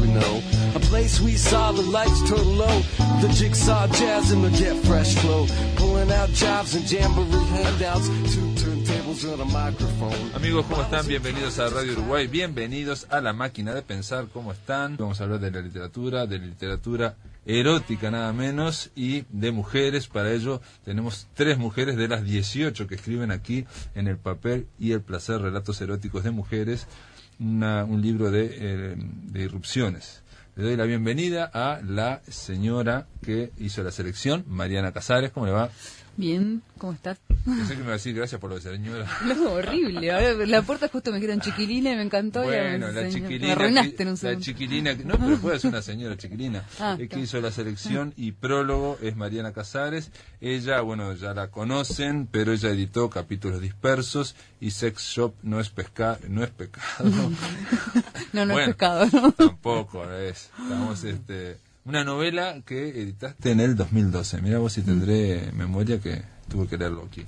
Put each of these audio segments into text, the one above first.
We know. A place we saw the lights turn low, the jigsaw get fresh flow. Pulling out jobs and jamboree handouts. Amigos, ¿cómo están? Bienvenidos a Radio Uruguay, bienvenidos a La Máquina de Pensar, ¿cómo están? Vamos a hablar de la literatura, de literatura erótica nada menos y de mujeres. Para ello tenemos tres mujeres de las 18 que escriben aquí en El papel y el placer, relatos eróticos de mujeres, una- un libro de, eh, de irrupciones. Le doy la bienvenida a la señora que hizo la selección, Mariana Casares. ¿Cómo le va? Bien, ¿cómo estás? Pensé que me iba a decir gracias por lo de señora. No, horrible. Ahora, la puerta justo me dijeron chiquilina y me encantó. y Bueno, ahora la chiquilina. Me arruinaste que- en un La chiquilina. No, pero puede ser una señora chiquilina. Ah, eh, que hizo la selección y prólogo es Mariana Casares. Ella, bueno, ya la conocen, pero ella editó capítulos dispersos y Sex Shop no es pesca, no es pecado. No, no Bueno, es pescado, ¿no? Tampoco es. Estamos, este, una novela que editaste en el 2012. Mira vos si tendré memoria que tuve que leerlo aquí.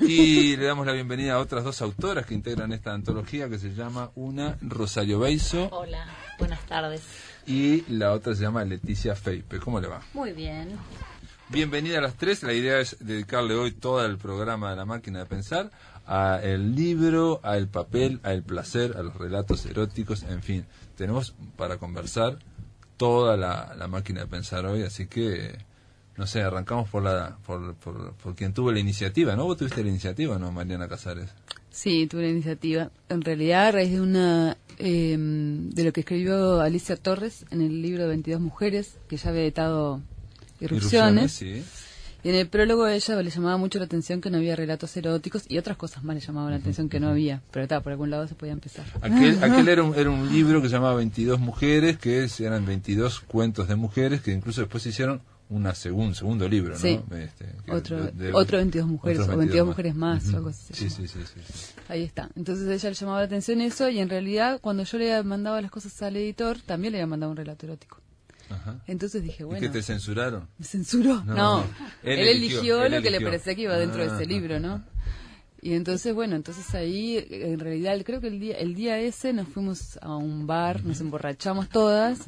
Y le damos la bienvenida a otras dos autoras que integran esta antología que se llama una Rosario Beiso Hola, buenas tardes. y la otra se llama Leticia Feipe. ¿Cómo le va? Muy bien. Bienvenida a las tres. La idea es dedicarle hoy todo el programa de la máquina de pensar a el libro, al papel, al placer, a los relatos eróticos, en fin. Tenemos para conversar toda la, la máquina de pensar hoy, así que no sé, arrancamos por la por, por, por quien tuvo la iniciativa, ¿no? Vos tuviste la iniciativa, ¿no, Mariana Casares? Sí, tuve la iniciativa. En realidad, a raíz de una eh, de lo que escribió Alicia Torres en el libro 22 Mujeres, que ya había editado Irrupciones. sí. Y en el prólogo a ella le llamaba mucho la atención que no había relatos eróticos y otras cosas más le llamaban la atención que no había. Pero está, por algún lado se podía empezar. Aquel, aquel era, un, era un libro que se llamaba 22 mujeres, que eran 22 cuentos de mujeres, que incluso después se hicieron una segun, segundo libro, ¿no? Sí. Este, Otro, de- de- otro 22 mujeres o 22 mujeres más o algo así. Sí, sí, sí. Ahí está. Entonces ella le llamaba la atención eso y en realidad cuando yo le mandaba las cosas al editor también le había mandado un relato erótico. Ajá. Entonces dije, ¿Y bueno, que te censuraron? ¿me censuró? No. Él Él, eligió, eligió, él lo que le parecía que iba dentro de Ah, ese libro, ¿no? Y entonces, bueno, entonces ahí, en realidad, creo que el día, el día ese nos fuimos a un bar, nos emborrachamos todas,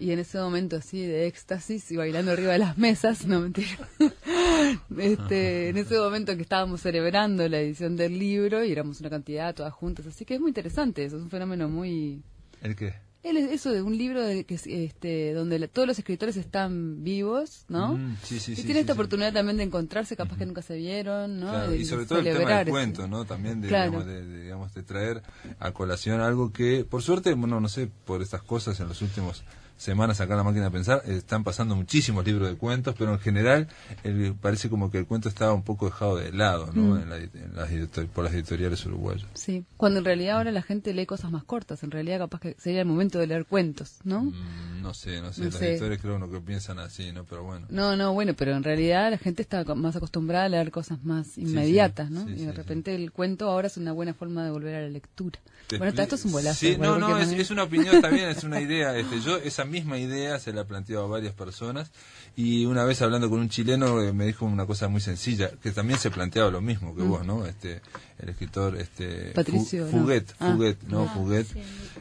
y en ese momento así de éxtasis y bailando arriba de las mesas, no mentira. este, en ese momento que estábamos celebrando la edición del libro y éramos una cantidad todas juntas, así que es muy interesante, eso es un fenómeno muy... ¿El qué? Él es eso de un libro de que es, este donde la- todos los escritores están vivos, ¿no? Mm, sí, sí, y sí, tiene esta oportunidad también de encontrarse, capaz que nunca se vieron, ¿no? Claro, De- y sobre todo el tema del cuento, ¿no? También de, Claro. digamos, de, de, digamos, de traer a colación algo que, por suerte, bueno, no sé, por estas cosas en los últimos semanas acá en la máquina de pensar, están pasando muchísimos libros de cuentos, pero en general el- parece como que el cuento estaba un poco dejado de lado, Mm. ¿no? En la- en las editor- por las editoriales uruguayas. Sí, cuando en realidad ahora la gente lee cosas más cortas, en realidad capaz que sería el momento de leer cuentos, ¿no? Mm, no sé, no sé, No los sé. editores creo no que piensan así, ¿no? Pero bueno. No, no, bueno, pero en realidad la gente está más acostumbrada a leer cosas más inmediatas, ¿no? sí, y de repente el cuento ahora es una buena forma de volver a la lectura. Bueno, esto es un bolazo. Sí, no, no, es, es una opinión también, es una idea. Este, yo esa misma idea se la he planteado a varias personas y una vez hablando con un chileno eh, me dijo una cosa muy sencilla, que también se planteaba lo mismo que vos, ¿no? Este, el escritor este Mm. Patricio, Fu- ¿no? Fuguet, Ah. Fuguet, no, Ah, Fuguet, sí.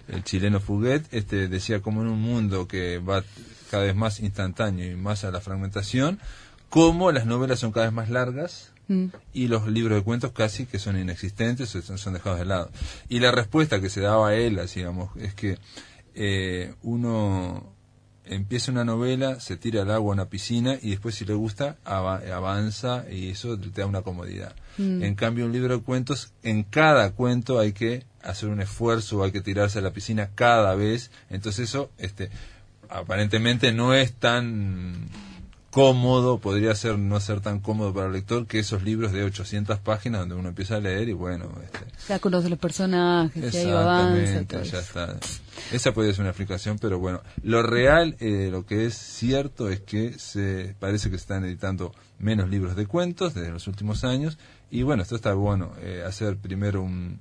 el chileno Fuguet, este, decía como en un mundo que va cada vez más instantáneo y más a la fragmentación, como las novelas son cada vez más largas, Mm. y los libros de cuentos casi que son inexistentes o son, son dejados de lado. Y la respuesta que se daba a él, así, digamos, es que eh, uno empieza una novela, se tira al agua a una piscina y después si le gusta ava- avanza y eso te da una comodidad. Mm. En cambio un libro de cuentos, en cada cuento hay que hacer un esfuerzo, hay que tirarse a la piscina cada vez, entonces eso este aparentemente no es tan cómodo, podría ser no ser tan cómodo para el lector que esos libros de 800 páginas donde uno empieza a leer y bueno, este, Ya conoce los personajes, ya avanza. exactamente, ya eso. está. Esa podría ser una explicación, pero bueno, lo real, eh, lo que es cierto es que se parece que se están editando menos libros de cuentos desde los últimos años y bueno, esto está bueno, eh, hacer primero un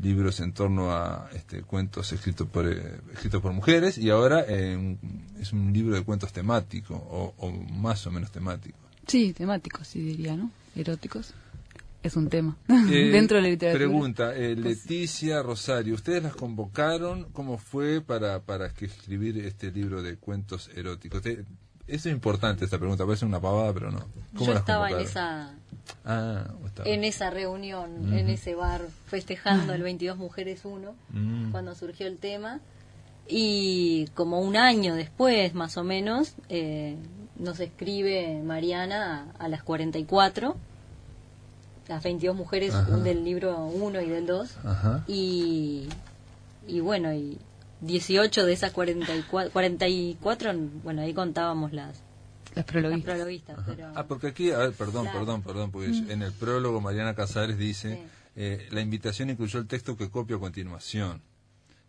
libros en torno a este, cuentos escritos por eh, escritos por mujeres y ahora eh, un- es un libro de cuentos temático o, o más o menos temático. Sí, temáticos, sí diría, ¿no? Eróticos. Es un tema. Eh, Dentro de la literatura. Pregunta, eh, Leticia Rosario, ¿ustedes las convocaron? ¿Cómo fue para, para que escribir este libro de cuentos eróticos? Te- eso es importante esta pregunta, parece una pavada, pero no. ¿Cómo Yo las estaba en esa, Ah, estabas. en esa reunión, en ese bar, festejando el 22 Mujeres 1, Mm. cuando surgió el tema. Y como un año después, más o menos, eh, nos escribe Mariana a, a las 44, las 22 mujeres Ajá. del libro 1 y del 2. Ajá. Y, y bueno, y 18 de esas 44, 44, bueno, ahí contábamos las, Las las prologuistas. Pero, Ah, porque aquí, a ver, perdón, Claro. perdón, perdón, porque en el prólogo Mariana Casares dice, Sí. eh, la invitación incluyó el texto que copio a continuación.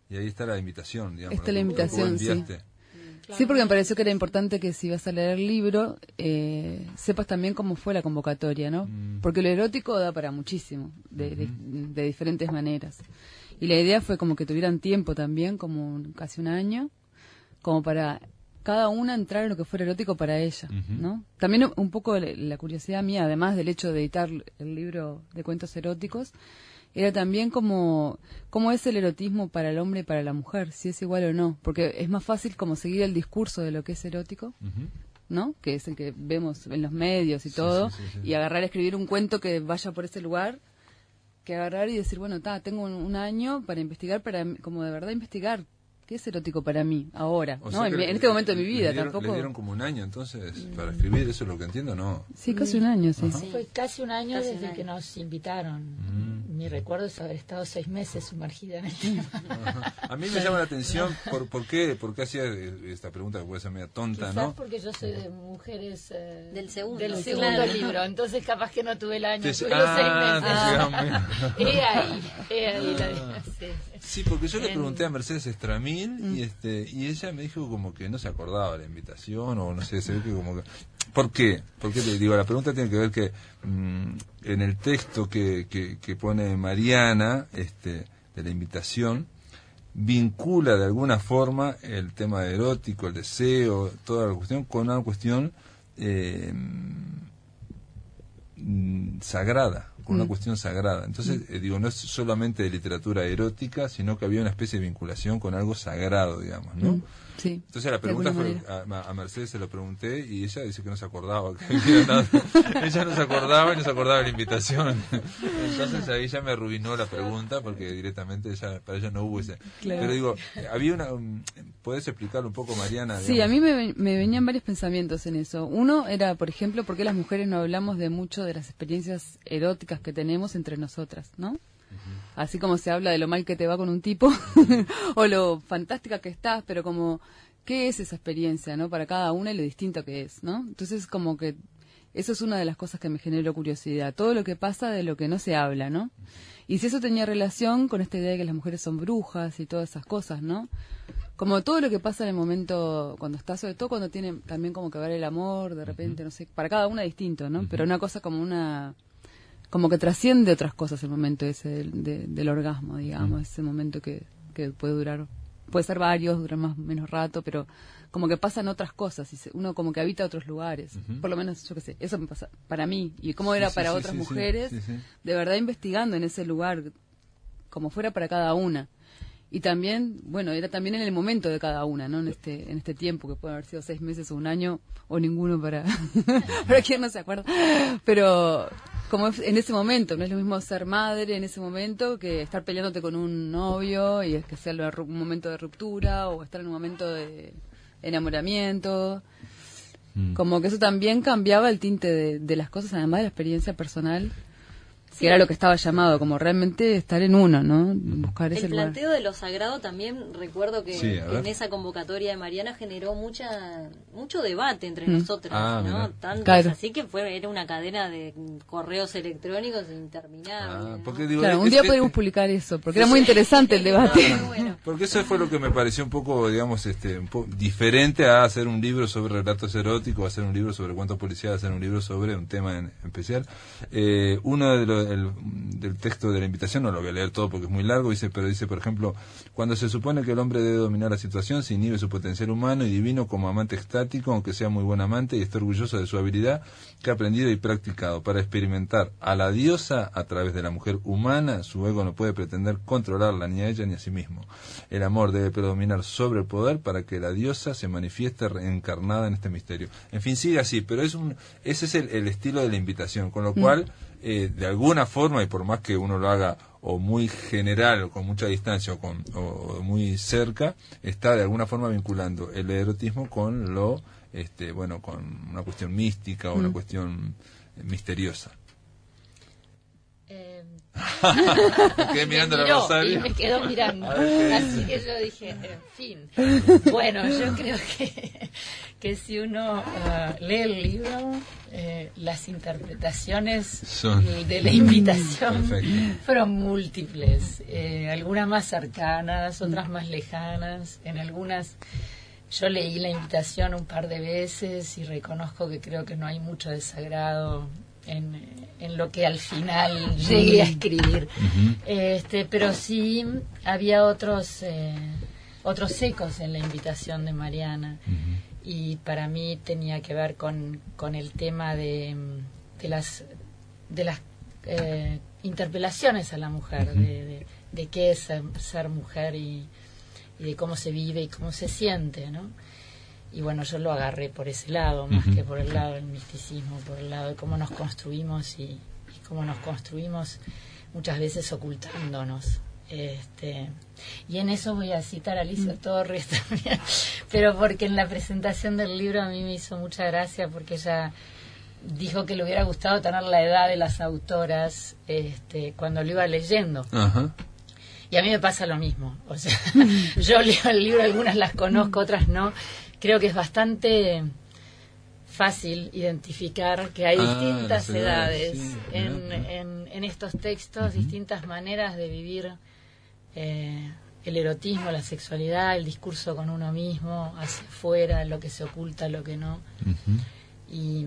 Y ahí está la invitación, digamos. Está la invitación, sí. enviaste. Sí, porque me pareció que era importante que si vas a leer el libro, eh, sepas también cómo fue la convocatoria, ¿no? Mm. Porque lo erótico da para muchísimo, de, de- de diferentes maneras. Y la idea fue como que tuvieran tiempo también, como un- casi un año, como para cada una entrar en lo que fuera erótico para ella. ¿no? También un poco la, curiosidad mía, además del hecho de editar el libro de cuentos eróticos, era también como cómo es el erotismo para el hombre y para la mujer, si es igual o no, porque es más fácil como seguir el discurso de lo que es erótico. ¿no? Que es el que vemos en los medios y todo, sí, sí, sí. y agarrar a escribir un cuento que vaya por ese lugar, que agarrar y decir, bueno, ta, tengo un, un año para investigar, para como de verdad investigar qué es erótico para mí ahora, O ¿no? En, que en este momento de mi le vida, dieron- tampoco. Le dieron como un año entonces para escribir, eso es lo que entiendo, ¿no? Sí, casi un año, sí. Fue casi un año Casi un desde año. que nos invitaron. Mm. Mi recuerdo es haber estado seis meses sumergida en el tema. Ajá. A mí me llama la atención, ¿por, por qué? ¿Por qué hacía esta pregunta que puede ser media tonta, Quizás no? porque yo soy de mujeres eh, Del segundo, del claro. segundo libro, entonces capaz que no tuve el año, tuve los ah, seis meses. te llegaron He ahí, he ahí la sí. Sí, porque yo le pregunté a Mercedes Y este y ella me dijo como que no se acordaba de la invitación o no sé, se ve que como que... ¿Por qué? Porque te digo, la pregunta tiene que ver que mm, en el texto que, que, que pone Mariana este, de la invitación, vincula de alguna forma el tema erótico, el deseo, toda la cuestión, con una cuestión eh, mm, sagrada, con una Mm. cuestión sagrada. Entonces, eh, digo, no es solamente de literatura erótica, sino que había una especie de vinculación con algo sagrado, digamos, ¿no? Sí. Entonces la pregunta fue, a, a Mercedes se lo pregunté y ella dice que no se acordaba. ella no se acordaba y no se acordaba de la invitación. Entonces ahí ya me arruinó la pregunta porque directamente ella, para ella no hubo ese. Claro. Pero digo, había una... um, ¿Podés explicarlo un poco, Mariana? Sí, a mí me, me venían varios pensamientos en eso. Uno era, por ejemplo, por qué las mujeres no hablamos de mucho de las experiencias eróticas que tenemos entre nosotras, ¿no? Así como se habla de lo mal que te va con un tipo o lo fantástica que estás, pero como, ¿qué es esa experiencia, no? Para cada una y lo distinto que es, ¿no? Entonces, como que eso es una de las cosas que me generó curiosidad. Todo lo que pasa de lo que no se habla, ¿no? Y si eso tenía relación con esta idea de que las mujeres son brujas y todas esas cosas, ¿no? Como todo lo que pasa en el momento cuando está, sobre todo cuando tiene también como que ver el amor, de repente, no sé, para cada una distinto, ¿no? Pero una cosa como una como que trasciende otras cosas el momento ese del, de- del orgasmo, digamos, ese momento que, que puede durar, puede ser varios, durar más menos rato, pero como que pasan otras cosas y se- uno como que habita otros lugares, por lo menos yo qué sé, eso me pasa para mí. Y cómo era sí, para sí, otras mujeres, de verdad investigando en ese lugar como fuera para cada una. Y también, bueno, era también en el momento de cada una, ¿no? En este, en este tiempo, que puede haber sido seis meses o un año, o ninguno para, para quien no se acuerda. Pero como en ese momento, no es lo mismo ser madre en ese momento que estar peleándote con un novio y es que sea un momento de ruptura o estar en un momento de enamoramiento. Mm. Como que eso también cambiaba el tinte de, de las cosas, además de la experiencia personal que era lo que estaba llamado, como realmente estar en uno, ¿no? Buscar ese El lugar. planteo de lo sagrado también recuerdo que, Sí, en esa convocatoria de Mariana generó mucha mucho debate entre Mm. nosotras, Ah, ¿no? mirá. Tanto Claro. así que fue era una cadena de correos electrónicos interminables. Ah, ¿no? porque digo, Claro, un es día que- podríamos publicar eso, porque era muy interesante el debate. Bueno. Porque eso fue lo que me pareció un poco, digamos, este, un poco diferente a hacer un libro sobre relatos eróticos, hacer un libro sobre cuentos policiales, hacer un libro sobre un tema en especial. Eh, uno de los, el- del texto de la invitación, no lo voy a leer todo porque es muy largo, dice, pero dice, por ejemplo, cuando se supone que el hombre debe dominar la situación, se inhibe su potencial humano y divino como amante estático, aunque sea muy buen amante y esté orgulloso de su habilidad que ha aprendido y practicado para experimentar a la diosa a través de la mujer humana, su ego no puede pretender controlarla ni a ella ni a sí mismo. El amor debe predominar sobre el poder para que la diosa se manifieste reencarnada en este misterio. En fin, sigue así, pero es un, ese es el, el estilo de la invitación, con lo cual, eh, de alguna forma, y por más que uno lo haga o muy general, o con mucha distancia, o, con, o, o muy cerca, está de alguna forma vinculando el erotismo con lo, este, bueno, con una cuestión mística o una cuestión eh, misteriosa. Me quedé mirando miró Rosario. Y me quedó mirando. Así que yo dije, en fin. Bueno, yo creo que, que si uno ah, lee el libro, eh, las interpretaciones Son- de la invitación Perfecto. fueron múltiples. Eh, algunas más cercanas, otras más lejanas. En algunas yo leí la invitación un par de veces y reconozco que creo que no hay mucho desagrado en, en lo que al final llegué a escribir. este, pero sí había otros, eh, otros ecos en la invitación de Mariana. Y para mí tenía que ver con, con el tema de, de las, de las eh, interpelaciones a la mujer, de, de, de qué es ser, ser mujer y, y de cómo se vive y cómo se siente, ¿no? Y bueno, yo lo agarré por ese lado, más que por el lado del misticismo, por el lado de cómo nos construimos y, y cómo nos construimos muchas veces ocultándonos. Este, y en eso voy a citar a Alicia Torres también, pero porque en la presentación del libro a mí me hizo mucha gracia porque ella dijo que le hubiera gustado tener la edad de las autoras este, cuando lo iba leyendo. Ajá. Y a mí me pasa lo mismo. O sea, yo leo el libro, algunas las conozco, otras no. Creo que es bastante fácil identificar que hay Ah, distintas edades, edades sí, en, en, en estos textos, distintas maneras de vivir eh, el erotismo, la sexualidad, el discurso con uno mismo, hacia afuera, lo que se oculta, lo que no. Y,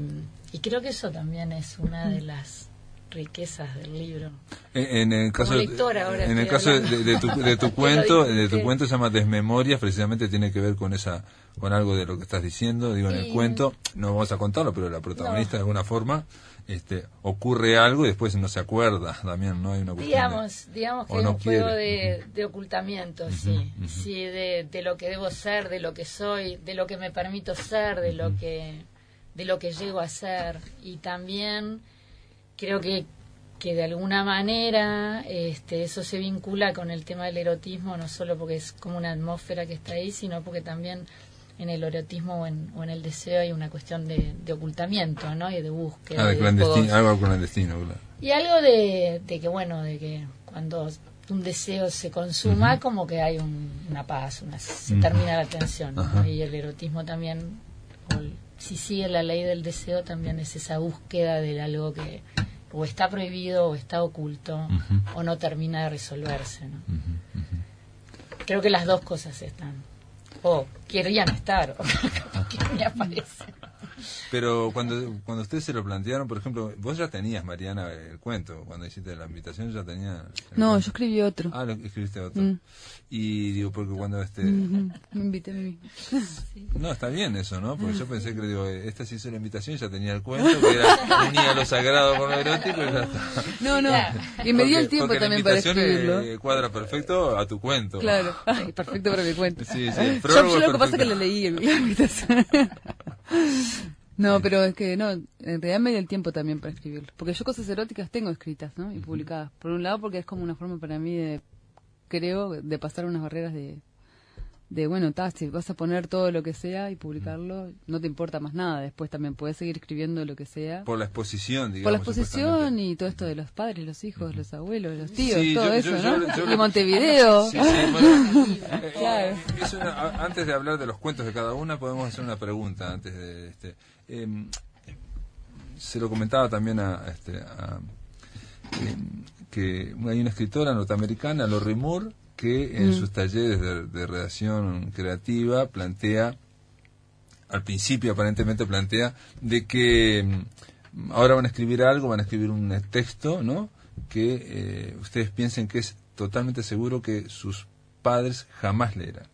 y creo que eso también es una de las riquezas del libro. En, en el caso, ahora en el caso de, tu, de tu cuento, de tu cuento se llama Desmemorias, precisamente tiene que ver con esa, con algo de lo que estás diciendo. Digo, en el cuento, no vamos a contarlo, pero la protagonista de alguna forma, este, ocurre algo y después no se acuerda también, ¿no? Hay una de- Digamos, digamos que es no un juego quiere. de, de ocultamiento, sí, sí, de, de lo que debo ser, de lo que soy, de lo que me permito ser, de lo que, de lo que llego a ser, y también creo que que de alguna manera este, eso se vincula con el tema del erotismo, no solo porque es como una atmósfera que está ahí, sino porque también en el erotismo o en, o en el deseo hay una cuestión de, de ocultamiento, ¿no? Y de búsqueda. Ah, de clandestino, algo clandestino, claro. Y algo de, de que, bueno, de que cuando un deseo se consuma, como que hay un- una paz, una, se termina la tensión. Y el erotismo también, o el- si sigue la ley del deseo, también es esa búsqueda de algo que o está prohibido o está oculto o no termina de resolverse. ¿no? Creo que las dos cosas están. O querían estar, o capaz que ni aparecen. Pero cuando, cuando ustedes se lo plantearon, por ejemplo, vos ya tenías, Mariana, el cuento, cuando hiciste la invitación ya tenía... No, cuento. yo escribí otro. Ah, lo escribiste otro. Mm. Y digo, porque cuando este... Ujú, Me invité a mí. No, está bien eso, ¿no? Porque yo pensé que, digo, eh, esta se hizo la invitación y ya tenía el cuento, que era unía lo sagrado con lo erótico y ya está. No, no. Y me dio el tiempo porque también la para invitación escribirlo. eh, cuadra perfecto a tu cuento. Claro. Ay, perfecto para mi cuento. Sí, sí, yo, yo lo que pasa es que lo leí en la invitación. No, pero es que no, en realidad me dio el tiempo también para escribirlo. Porque yo cosas eróticas tengo escritas, ¿no? Y publicadas. Por un lado porque es como una forma para mí de, creo, de pasar unas barreras de, de bueno, ta, si vas a poner todo lo que sea y publicarlo, no te importa más nada. Después también puedes seguir escribiendo lo que sea. Por la exposición, digamos. Por la exposición y todo esto de los padres, los hijos, los abuelos, los tíos, Sí, todo yo- eso, yo- ¿no? yo- y Montevideo. Sí, sí, bueno, eh, Claro. es una- a- antes de hablar de los cuentos de cada una, podemos hacer una pregunta antes de este. em, se lo comentaba también a, a este, a, em, que hay una escritora norteamericana, Lori Moore, que en sus talleres de, de redacción creativa plantea, al principio aparentemente plantea, de que mm, ahora van a escribir algo, van a escribir un texto, ¿no? Que eh, ustedes piensen que es totalmente seguro que sus padres jamás leerán.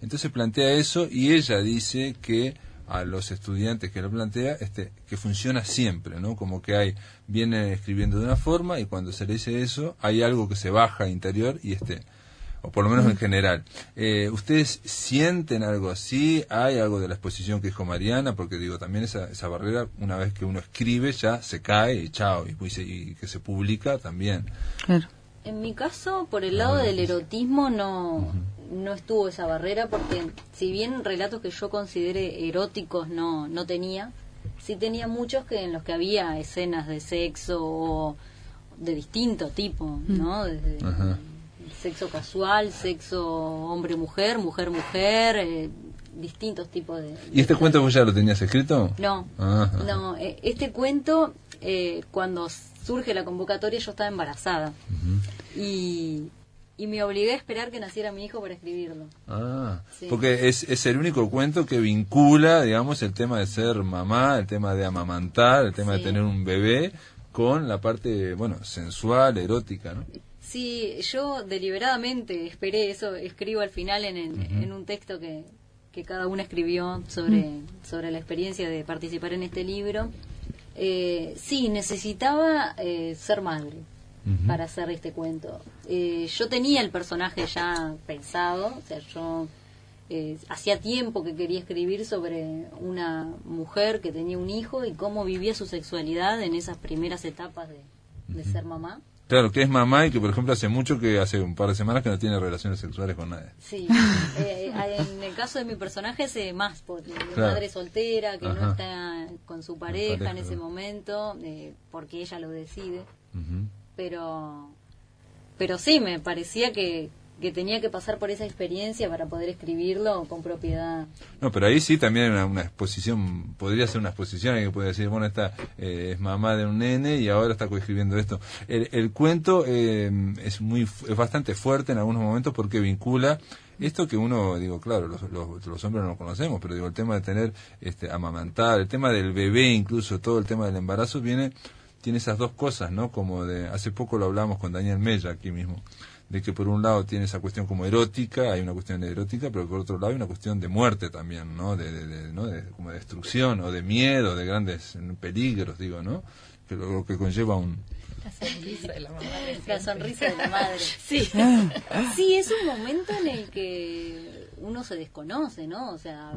Entonces plantea eso y ella dice que a los estudiantes que lo plantea, este, que funciona siempre, ¿no? Como que hay, viene escribiendo de una forma y cuando se le dice eso, hay algo que se baja interior y este, o por lo menos en general. Eh, ¿Ustedes sienten algo así? ¿Hay algo de la exposición que dijo Mariana? Porque digo, también esa, esa barrera, una vez que uno escribe, ya se cae y chao, y, pues, y que se publica también. Claro. En mi caso, por el lado del erotismo, no, no estuvo esa barrera, porque si bien relatos que yo considere eróticos no, no tenía, sí tenía muchos que en los que había escenas de sexo o de distinto tipo, ¿no? Desde Ajá. sexo casual, sexo hombre-mujer, mujer-mujer, eh, distintos tipos de... ¿Y este cuento vos ya lo tenías escrito? No, Ajá. no. eh, Este cuento, eh, cuando surge la convocatoria, yo estaba embarazada. y, y me obligué a esperar que naciera mi hijo para escribirlo. Ah, Sí. porque es, es el único cuento que vincula, digamos, el tema de ser mamá, el tema de amamantar, el tema de tener un bebé, con la parte, bueno, sensual, erótica, ¿no? Sí, yo deliberadamente esperé eso, escribo al final en, en, en un texto que, que cada una escribió sobre, sobre la experiencia de participar en este libro. Eh, sí, necesitaba eh, ser madre Para hacer este cuento. Eh, yo tenía el personaje ya pensado, o sea, yo eh, hacía tiempo que quería escribir sobre una mujer que tenía un hijo y cómo vivía su sexualidad en esas primeras etapas de, de ser mamá. Claro, que es mamá y que, por ejemplo, hace mucho que hace un par de semanas que no tiene relaciones sexuales con nadie. Sí, eh, eh, en el caso de mi personaje es más, porque madre soltera, que Ajá. no está con su pareja, pareja, en ese claro. momento, eh, porque ella lo decide. Pero pero sí, me parecía que, que tenía que pasar por esa experiencia para poder escribirlo con propiedad. No, pero ahí sí también una, una exposición, podría ser una exposición que puede decir, bueno, esta eh, es mamá de un nene y ahora está coescribiendo esto. El, el cuento eh, es muy es bastante fuerte en algunos momentos porque vincula esto que uno, digo, claro, los, los, los hombres no lo conocemos, pero digo, el tema de tener, este, amamantar, el tema del bebé, incluso todo el tema del embarazo, viene, tiene esas dos cosas, ¿no? Como de, hace poco lo hablamos con Daniel Mella aquí mismo, de que por un lado tiene esa cuestión como erótica, hay una cuestión de erótica, pero por otro lado hay una cuestión de muerte también, ¿no? De, de, de- ¿no? de como de destrucción o de miedo, de grandes peligros, digo, ¿no? Que lo, lo que conlleva un... La sonrisa de la mamá. de La sonrisa de la madre. Sí. Sí, es un momento en el que uno se desconoce, ¿no? O sea,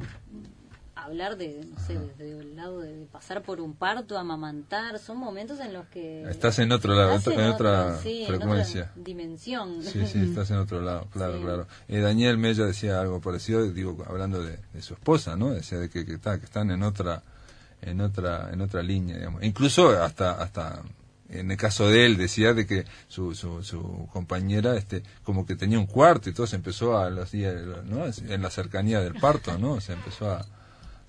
hablar de, no sé, desde el lado de, pasar por un parto, amamantar, son momentos en los que... Estás en otro lado, en otra otro- sí, en frecuencia. otra dimensión. Sí, sí, estás en otro lado, claro, Sí. claro. Eh, Daniel Mella decía algo parecido, digo, hablando de, de su esposa, ¿no? Decía de que, que, está- que están en otra, en otra, en otra línea, digamos. Incluso hasta, hasta, en el caso de él, decía de que su, su, su compañera, este, como que tenía un cuarto y todo, se empezó a los días, ¿no? En la cercanía del parto, ¿no? Se empezó a,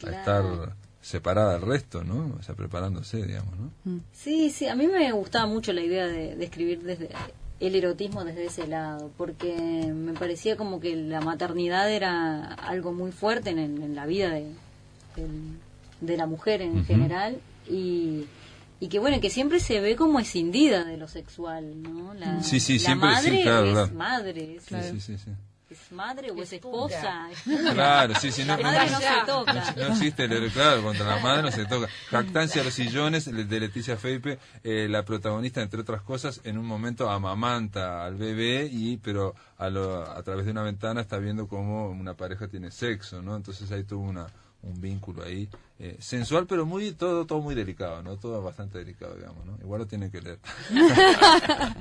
a estar separada del resto, ¿no? O sea, preparándose, digamos, ¿no? Sí, sí, a mí me gustaba mucho la idea de, de escribir desde el erotismo desde ese lado, porque me parecía como que la maternidad era algo muy fuerte en, el- en la vida de, de la mujer en general y, y que bueno, que siempre se ve como escindida de lo sexual, ¿no? La, Sí, sí, la siempre, sí, madre claro, es claro. madre, Sí, sí, sí, sí. Es madre o es, esposa. Claro, sí, sí, no, La madre no Ya. se toca. No existe, el- claro, contra la madre no se toca. Jactancia a los sillones de Leticia Feipe, eh, la protagonista, entre otras cosas, en un momento amamanta al bebé, y pero a, lo- a través de una ventana está viendo cómo una pareja tiene sexo, ¿no? Entonces ahí tuvo una, un vínculo ahí eh, sensual, pero muy todo todo muy delicado, ¿no? Todo bastante delicado, digamos, ¿no? Igual lo tienen que leer.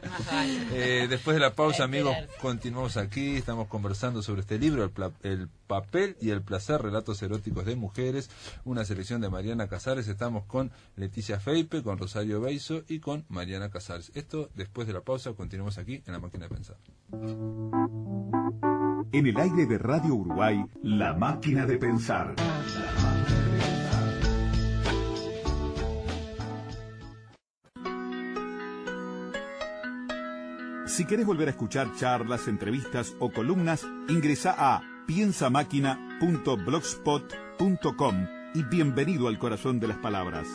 Eh, después de la pausa, amigos, continuamos aquí, estamos conversando sobre este libro, el, pla- el papel y el placer, relatos eróticos de mujeres, una selección de Mariana Casares, estamos con Leticia Feipe, con Rosario Beiso y con Mariana Casares. Esto después de la pausa, continuamos aquí en la máquina de pensar. En el aire de Radio Uruguay, La Máquina de Pensar. Si querés volver a escuchar charlas, entrevistas o columnas, ingresa a piensamáquina.blogspot.com y bienvenido al corazón de las palabras.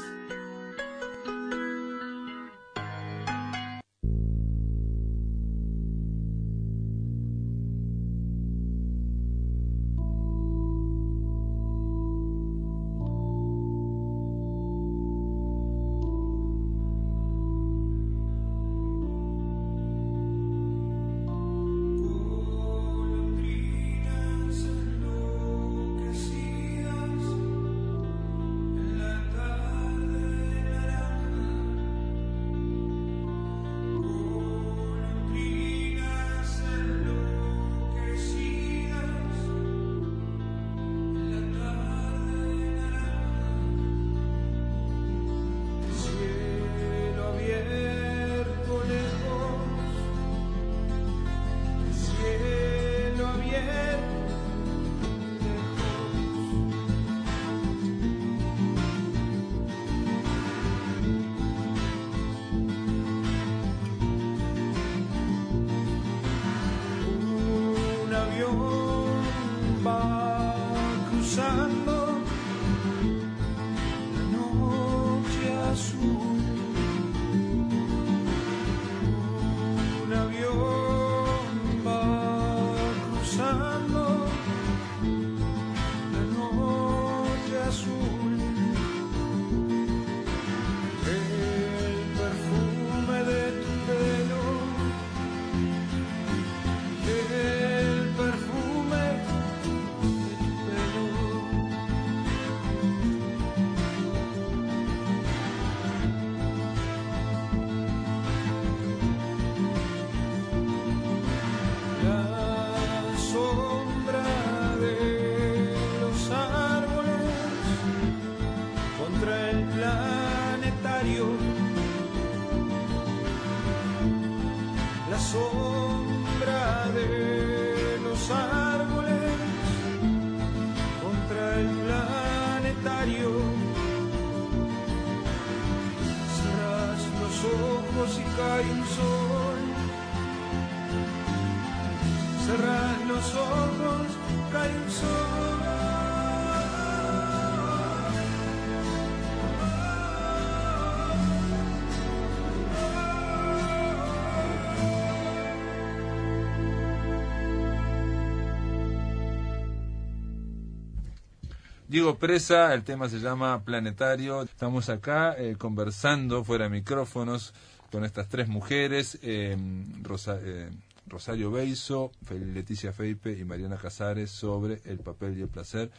Diego Presa, el tema se llama Planetario. Estamos acá eh, conversando fuera de micrófonos con estas tres mujeres, eh, eh, Rosario Beiso, Leticia Feipe y Mariana Casares sobre el papel y el placer.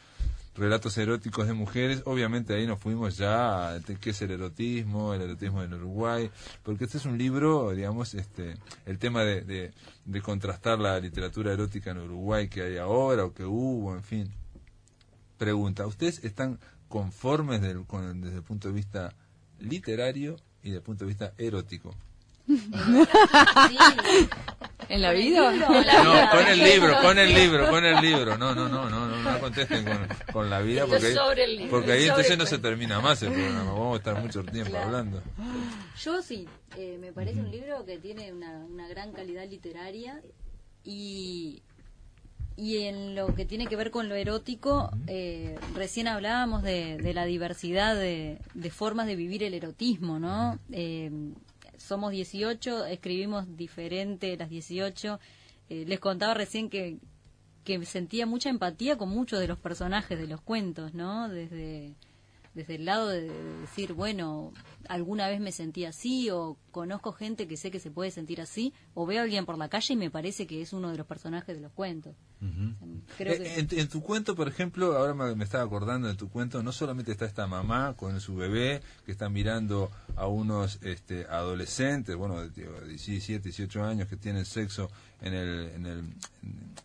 Relatos eróticos de mujeres, obviamente ahí nos fuimos ya a qué es el erotismo, el erotismo en Uruguay, porque este es un libro, digamos, este, el tema de contrastar la literatura erótica en Uruguay que hay ahora o que hubo, en fin, Pregunta, ¿ustedes están conformes del- con- desde el punto de vista literario y desde el punto de vista erótico? ¿En la vida? No, con el libro, con el libro, con el libro. No, no, no, no, no, no contesten con, con la vida porque ahí, sobre el libro, porque ahí entonces no se termina más el programa. Vamos a estar mucho tiempo Claro. hablando. Yo sí, eh, me parece un libro que tiene una, una gran calidad literaria y, y en lo que tiene que ver con lo erótico, eh, recién hablábamos de, de la diversidad de, de formas de vivir el erotismo, ¿no? Eh, somos 18, escribimos diferente las 18. Eh, les contaba recién que, que sentía mucha empatía con muchos de los personajes de los cuentos, ¿no? Desde desde el lado de, de decir, bueno, alguna vez me sentí así o conozco gente que sé que se puede sentir así o veo a alguien por la calle y me parece que es uno de los personajes de los cuentos. Creo que- Eh, En, en tu cuento, por ejemplo, ahora me, me estaba acordando de tu cuento, no solamente está esta mamá con su bebé que está mirando a unos este, adolescentes, bueno, de digo, 17, 18 años que tienen sexo en el, en el,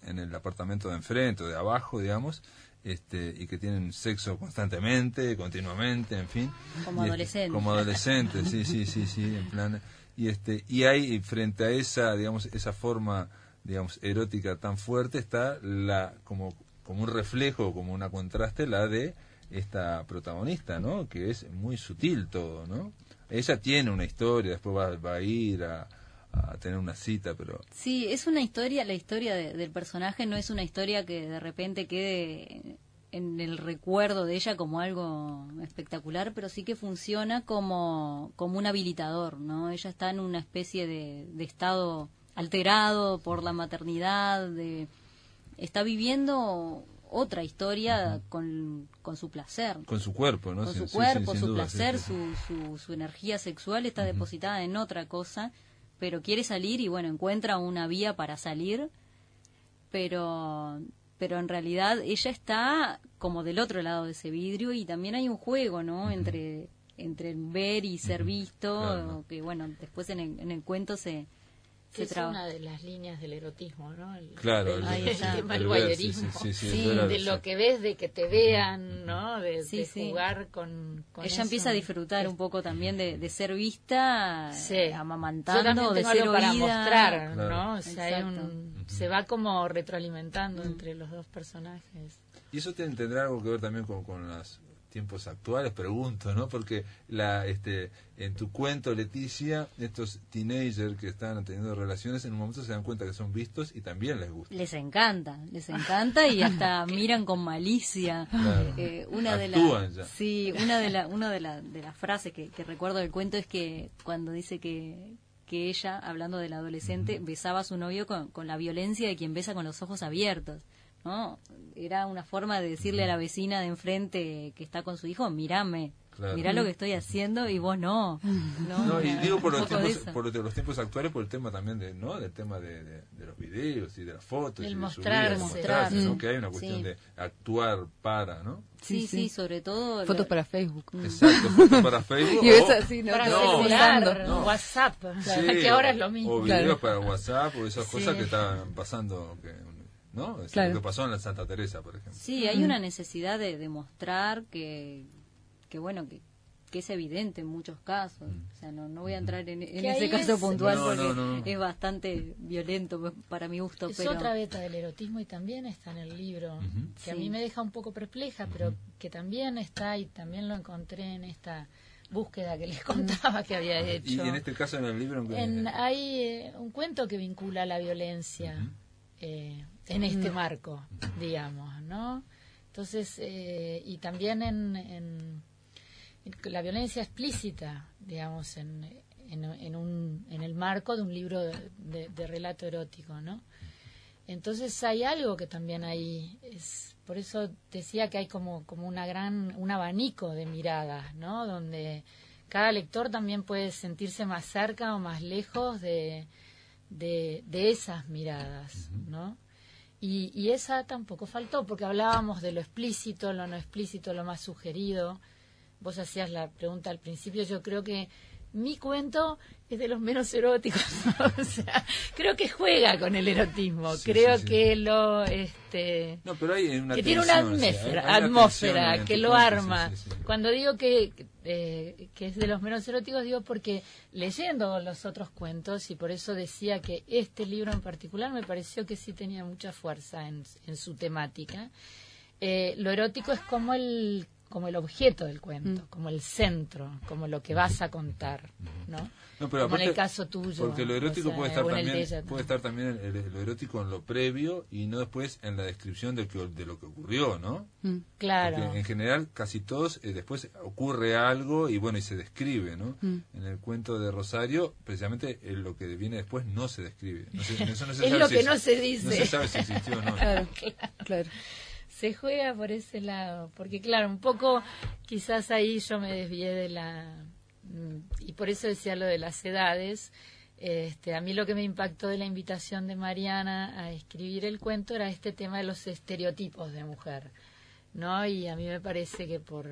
en el apartamento de enfrente o de abajo, digamos, este, y que tienen sexo constantemente, continuamente, en fin. Como Y, adolescentes. Como adolescentes, sí, sí, sí, sí, en plan. Y, este, y hay frente a esa, digamos, esa forma digamos, erótica tan fuerte está la como, como un reflejo, como una contraste, la de esta protagonista, ¿no? Que es muy sutil todo, ¿no? Ella tiene una historia, después va, va a ir a, a tener una cita, pero... Sí, es una historia, la historia de- del personaje no es una historia que de repente quede en el recuerdo de ella como algo espectacular, pero sí que funciona como, como un habilitador, ¿no? Ella está en una especie de, de estado alterado por la maternidad, de, está viviendo otra historia con, con su placer Con su cuerpo, ¿no? con su sí, cuerpo, sin su duda, placer, sí. Su, su, su energía sexual está depositada en otra cosa, pero quiere salir y bueno, encuentra una vía para salir, pero pero en realidad ella está como del otro lado de ese vidrio y también hay un juego, ¿no? Entre entre ver y ser visto, Claro. que bueno, después en el, en el cuento se se es traba- una de las líneas del erotismo, ¿no? El, Claro, el, el, el ver, sí, sí, sí, de sí. lo que ves, de que te vean, ¿no? De, Sí, de sí. jugar con, con ella eso. empieza a disfrutar un poco también de, de ser vista, Sí. eh, Yo amamantando, también de ser algo para oída. mostrar, Claro. ¿no? O sea, hay un- se va como retroalimentando entre los dos personajes. Y eso tiene- tendrá algo que ver también con, con los tiempos actuales, pregunto, ¿no? Porque la, este, en tu cuento, Leticia, estos teenagers que están teniendo relaciones, en un momento se dan cuenta que son vistos y también les gusta. Les encanta, les encanta y hasta miran con malicia. Claro. Eh, una de Actúan las ya. sí, una de la, una de, la- de las frases que, que recuerdo del cuento es que cuando dice que que ella, hablando del adolescente, besaba a su novio con, con la violencia de quien besa con los ojos abiertos. ¿No? Era una forma de decirle a la vecina de enfrente que está con su hijo, mírame, Claro. mirá lo que estoy haciendo y vos no. No, No, y digo por los, tiempos, por los, tiempos actuales, por el tema también de, ¿no? del tema de, de- de los videos y de las fotos. Del y de mostrarse. subir, de mostrarse, ¿no? Mm. Que hay una cuestión Sí. de actuar para, ¿no? Sí, Sí, sí, sobre todo... Fotos lo- para Facebook. Exacto, fotos para Facebook. Y ves o- así, ¿no? Para No, celular. WhatsApp, Sí, que ahora es o- lo mismo. O videos Claro. para WhatsApp o esas Sí. cosas que estaban pasando, que, ¿no? Es Claro. Lo que pasó en la Santa Teresa, por ejemplo. Sí, hay una necesidad de demostrar que, que bueno, que, que es evidente en muchos casos. O sea, no, no voy a entrar en, en ese caso es- puntual No, porque no, no. es bastante violento pues, para mi gusto. Es pero otra beta del erotismo y también está en el libro, que a Sí. mí me deja un poco perpleja, pero que también está y también lo encontré en esta búsqueda que les contaba que había hecho. Y en este caso, en el libro, en hay eh, un cuento que vincula la violencia eh, en este marco, digamos, ¿no? Entonces, eh, y también en, en- la violencia explícita, digamos, en, en, un, en el marco de un libro de, relato erótico, ¿no? Entonces hay algo que también hay, es, por eso decía que hay como, como una gran, un abanico de miradas, ¿no? Donde cada lector también puede sentirse más cerca o más lejos de, de, de esas miradas, ¿no? Y, y esa tampoco faltó, porque hablábamos de lo explícito, lo no explícito, lo más sugerido. Vos hacías la pregunta al principio, yo creo que mi cuento es de los menos eróticos, ¿no? o sea, creo que juega con el erotismo, Sí, creo sí, sí. que lo, este, No, pero hay una que tiene una atmósfera, hay una atmósfera que lo cuento, sí, arma. sí, sí. Cuando digo que, eh, que es de los menos eróticos, digo porque leyendo los otros cuentos, y por eso decía que este libro en particular me pareció que sí tenía mucha fuerza en, en su temática, eh, lo erótico es como el como el objeto del cuento, Mm. como el centro, como lo que vas a contar, ¿no? No, pero como en el aparte- caso tuyo. Porque lo erótico o sea, puede estar también de ella puede estar también el- el- lo erótico en lo previo y no después en la descripción de, que, de lo que ocurrió, ¿no? Mm. Claro. Porque en general casi todos eh, después ocurre algo y bueno y se describe, ¿no? Mm. En el cuento de Rosario precisamente eh, lo que viene después no se describe. No se- eso no se Es sabe lo si que no se dice. No se sabe si existió o no. Claro, claro. Se juega por ese lado, porque claro, un poco quizás ahí yo me desvié de la mm, y por eso decía lo de las edades. Este, a mí lo que me impactó de la invitación de Mariana a escribir el cuento era este tema de los estereotipos de mujer, ¿no? Y a mí me parece que por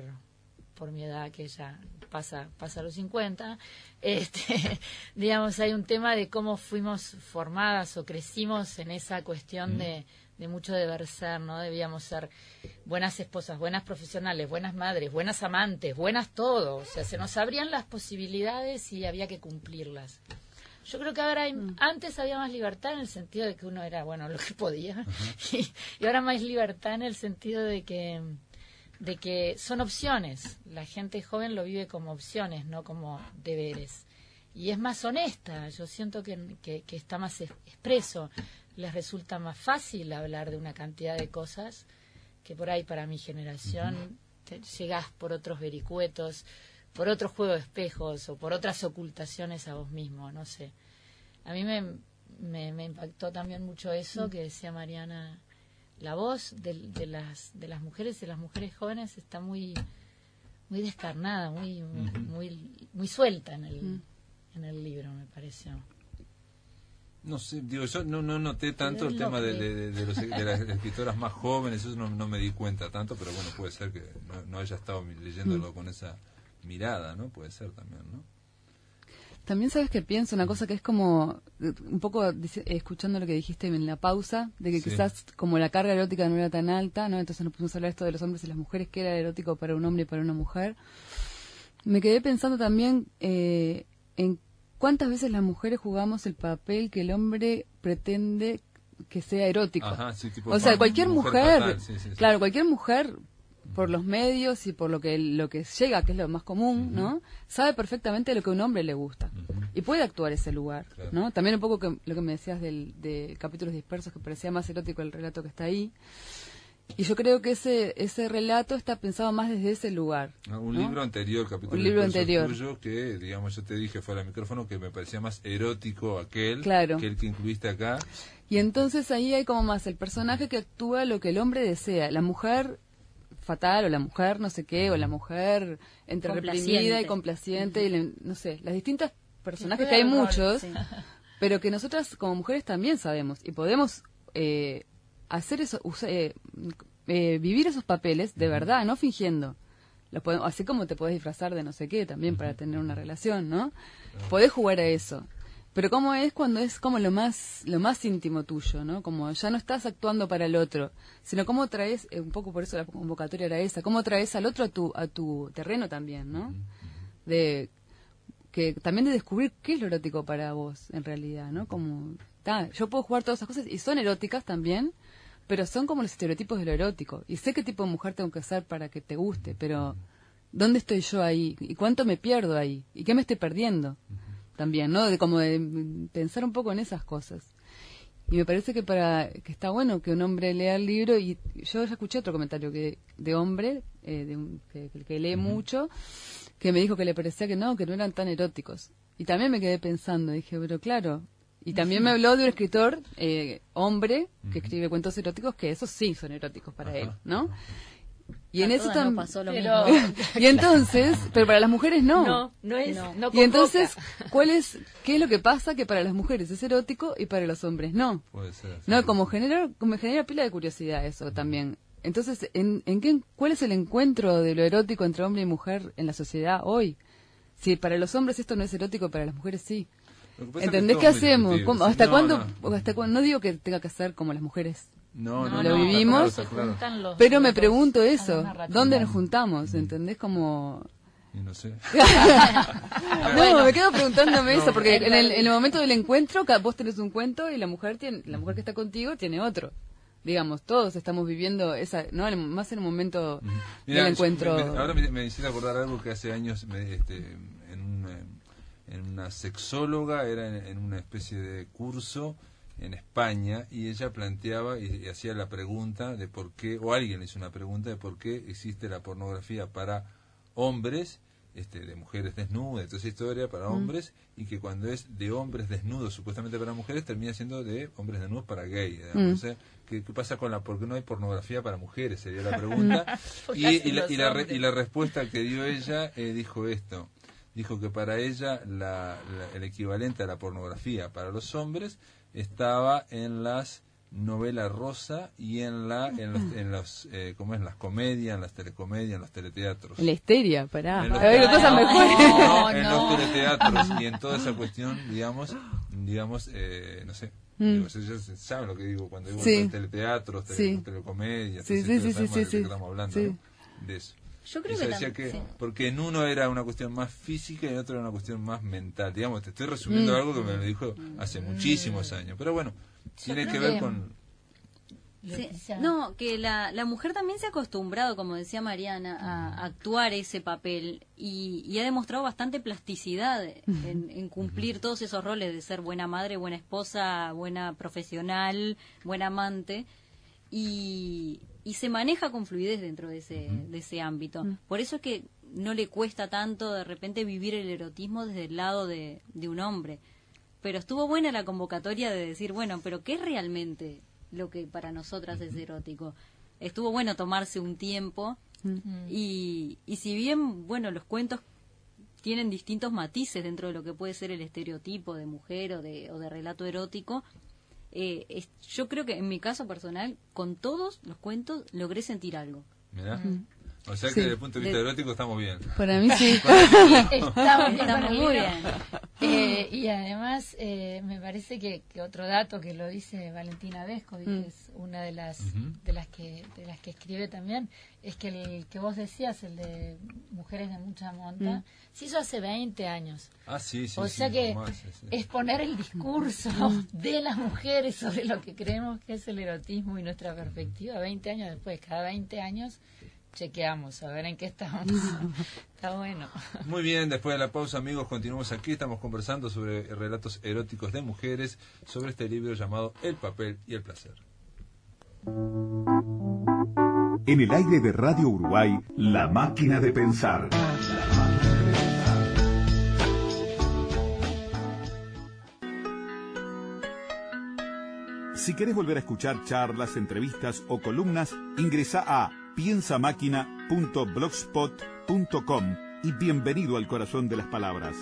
por mi edad que ya pasa pasa los 50, este, digamos, hay un tema de cómo fuimos formadas o crecimos en esa cuestión de de mucho deber ser, ¿no? Debíamos ser buenas esposas, buenas profesionales, buenas madres, buenas amantes, buenas todo. O sea, se nos abrían las posibilidades y había que cumplirlas. Yo creo que ahora hay, mm. antes había más libertad en el sentido de que uno era, bueno, lo que podía, y, y, ahora más libertad en el sentido de que, de que son opciones. La gente joven lo vive como opciones, no como deberes. Y es más honesta, yo siento que, que, está más expreso les resulta más fácil hablar de una cantidad de cosas que por ahí para mi generación llegás por otros vericuetos, por otro juego de espejos o por otras ocultaciones a vos mismo, no sé. A mí me, me, impactó también mucho eso que decía Mariana, la voz de, de, las, de las mujeres y las mujeres jóvenes está muy muy descarnada, muy, muy, muy suelta en el, mm. en el libro, me pareció. No sé, digo, yo no, no noté tanto el tema de, de, los, de, las escritoras más jóvenes, eso no, no, me di cuenta tanto, pero bueno, puede ser que no, haya estado leyéndolo mm. con esa mirada, ¿no? Puede ser también, ¿no? También sabes que pienso una cosa que es como, un poco escuchando lo que dijiste en la pausa, de que quizás como la carga erótica no era tan alta, ¿no? Entonces nos pusimos a hablar esto de los hombres y las mujeres, que era erótico para un hombre y para una mujer. Me quedé pensando también eh, en ¿Cuántas veces las mujeres jugamos el papel que el hombre pretende que sea erótico? o sea, cualquier mujer, claro, cualquier mujer por los medios y por lo que lo que llega, que es lo más común, ¿no? Sabe perfectamente lo que a un hombre le gusta y puede actuar ese lugar, ¿no? También un poco que, lo que me decías del, de capítulos dispersos que parecía más erótico el relato que está ahí. Y yo creo que ese ese relato está pensado más desde ese lugar. Ah, un libro anterior, capítulo un libro anterior. Tuyo, que, digamos, yo te dije fuera del micrófono que me parecía más erótico aquel que el que incluiste acá. Y entonces ahí hay como más el personaje que actúa lo que el hombre desea. La mujer fatal o la mujer no sé qué, o la mujer entre reprimida y complaciente, y no sé, las distintas personajes que hay muchos, pero que nosotras como mujeres también sabemos y podemos... Eh, hacer eso, eh, eh, vivir esos papeles de verdad, no fingiendo. así como te puedes disfrazar de no sé qué también para tener una relación, ¿no? Podés jugar a eso. Pero cómo es cuando es como lo más lo más íntimo tuyo, ¿no? Como ya no estás actuando para el otro, sino cómo traes, eh, un poco por eso la convocatoria era esa, cómo traes al otro a tu a tu terreno también, ¿no? De que también de descubrir qué es lo erótico para vos en realidad, ¿no? Como yo puedo jugar todas esas cosas y son eróticas también, pero son como los estereotipos de lo erótico. Y sé qué tipo de mujer tengo que ser para que te guste, pero ¿dónde estoy yo ahí? ¿Y cuánto me pierdo ahí? ¿Y qué me estoy perdiendo? También, ¿no? De como de pensar un poco en esas cosas. Y me parece que para que está bueno que un hombre lea el libro y yo ya escuché otro comentario que de hombre eh, de un, que, que, lee mucho que me dijo que le parecía que no que no eran tan eróticos y también me quedé pensando dije pero claro y también me habló de un escritor, eh, hombre, que escribe cuentos eróticos, que esos sí son eróticos para él, ¿no? Y en eso también pasó lo mismo. y entonces, pero para las mujeres no. No, no es. No. y entonces, ¿cuál es, qué es lo que pasa que para las mujeres es erótico y para los hombres no? Puede ser. No, como genera, como genera pila de curiosidad eso también. Entonces, ¿en, en qué, cuál es el encuentro de lo erótico entre hombre y mujer en la sociedad hoy? Si para los hombres esto no es erótico, para las mujeres sí. ¿Entendés qué hacemos? ¿Hasta, cuándo, hasta cuándo? No digo que tenga que ser como las mujeres. No, no, lo vivimos. pero me pregunto eso. ¿Dónde nos juntamos? ¿Entendés? Como... no sé. no, me quedo preguntándome eso, porque en el, en el, momento del encuentro, vos tenés un cuento y la mujer tiene, la mujer que está contigo tiene otro. Digamos, todos estamos viviendo esa, ¿no? Más en el momento del encuentro. ahora me, me, hiciste acordar algo que hace años me, este, en un eh, en una sexóloga, era en, una especie de curso en España y ella planteaba y, hacía la pregunta de por qué, o alguien le hizo una pregunta de por qué existe la pornografía para hombres este, de mujeres desnudas, toda esa historia para hombres, y que cuando es de hombres desnudos supuestamente para mujeres, termina siendo de hombres desnudos para gay. O sea, ¿qué, qué pasa con la, por qué no hay pornografía para mujeres? Sería la pregunta. Y, la, y, la, re- y la respuesta que dio ella eh, dijo esto. Dijo que para ella la- la- el equivalente a la pornografía para los hombres estaba en las novelas rosa y en la en los, en los eh, ¿cómo es? las comedias, en las telecomedias, en los teleteatros. La histeria, pará. En los- cosas No, mejores. No, en no. los teleteatros y en toda esa cuestión, digamos, digamos, eh, no sé. Digo, ya se sabe lo que digo cuando digo Mm. Sí. teleteatros, tele- Sí. telecomedias, Sí, etcétera, sí, sí, sabemos sí, de sí, qué sí. estamos hablando. De eso. Yo creo que decía también. que, sí. porque en uno era una cuestión más física y en otro era una cuestión más mental. Digamos, te estoy resumiendo Mm. algo que me lo dijo hace muchísimos años. Pero bueno, tiene que ver que- con... Sí. No, que la, la mujer también se ha acostumbrado, como decía Mariana, a actuar ese papel y, y ha demostrado bastante plasticidad en, en cumplir todos esos roles de ser buena madre, buena esposa, buena profesional, buena amante y, y se maneja con fluidez dentro de ese, de ese ámbito. Por eso es que no le cuesta tanto de repente vivir el erotismo desde el lado de, de un hombre. Pero estuvo buena la convocatoria de decir, bueno, pero ¿qué es realmente lo que para nosotras es erótico? Estuvo bueno tomarse un tiempo y, y si bien, bueno, los cuentos tienen distintos matices dentro de lo que puede ser el estereotipo de mujer o de, o de relato erótico, eh, es- yo creo que en mi caso personal, con todos los cuentos, logré sentir algo. Mirá. O sea que Sí. desde el punto de vista De- erótico estamos bien. Para mí sí. Estamos Estamos muy bien. Eh, y además eh, me parece que, que otro dato que lo dice Valentina Vescovi, Mm. que es una de las de las que de las que escribe también, es que el que vos decías, el de mujeres de mucha monta, Mm. se hizo hace 20 años. Ah, sí, sí. o sí, sea que sí. es poner el discurso de las mujeres sobre lo que creemos que es el erotismo y nuestra perspectiva 20 años después, cada 20 años chequeamos a ver en qué estamos. Está bueno. Muy bien, después de la pausa, amigos, continuamos aquí. Estamos conversando sobre relatos eróticos de mujeres, sobre este libro llamado El papel y el placer. En el aire de Radio Uruguay, La Máquina de Pensar. Si querés volver a escuchar charlas, entrevistas o columnas, ingresa a piensamáquina.blogspot.com y bienvenido al corazón de las palabras.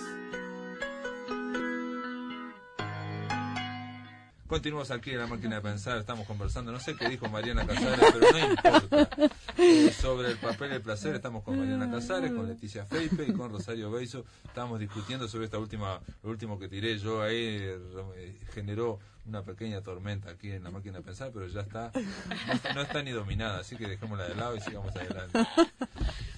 Continuamos aquí en la máquina de pensar, estamos conversando, no sé qué dijo Mariana Casares, pero no importa. Eh, sobre el papel y el placer, estamos con Mariana Casares, con Leticia Feipe y con Rosario Beiso. Estábamos discutiendo sobre esta última, lo último que tiré yo ahí, eh, generó una pequeña tormenta aquí en la máquina de pensar, pero ya está, no está, no está ni dominada, así que dejémosla de lado y sigamos adelante.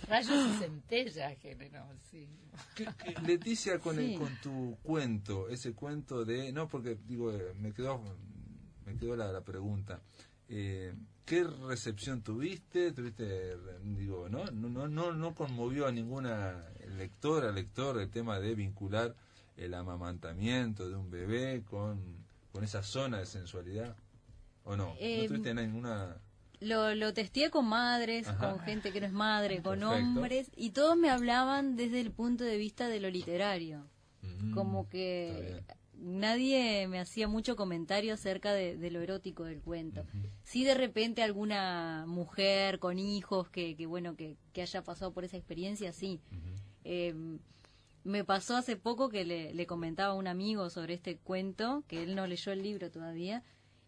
Rayos y centellas generó, sí. ¿Qué- qué- Leticia, con, el- con tu cuento, ese cuento de... No, porque digo, eh, me quedó, me quedó la, la pregunta. Eh, ¿Qué recepción tuviste? ¿Tuviste, eh, digo, no, no, no, no, no conmovió a ninguna lectora, lector el tema de vincular el amamantamiento de un bebé con, con esa zona de sensualidad? ¿O no? Eh, ¿No tuviste ninguna...? Lo, lo testeé con madres, Ajá. con gente que no es madre, con Perfecto. hombres, y todos me hablaban desde el punto de vista de lo literario. Mm, Como que nadie me hacía mucho comentario acerca de, de lo erótico del cuento. Sí, de repente alguna mujer con hijos que, que bueno, que, que haya pasado por esa experiencia, sí. Eh, me pasó hace poco que le, le comentaba a un amigo sobre este cuento, que él no leyó el libro todavía,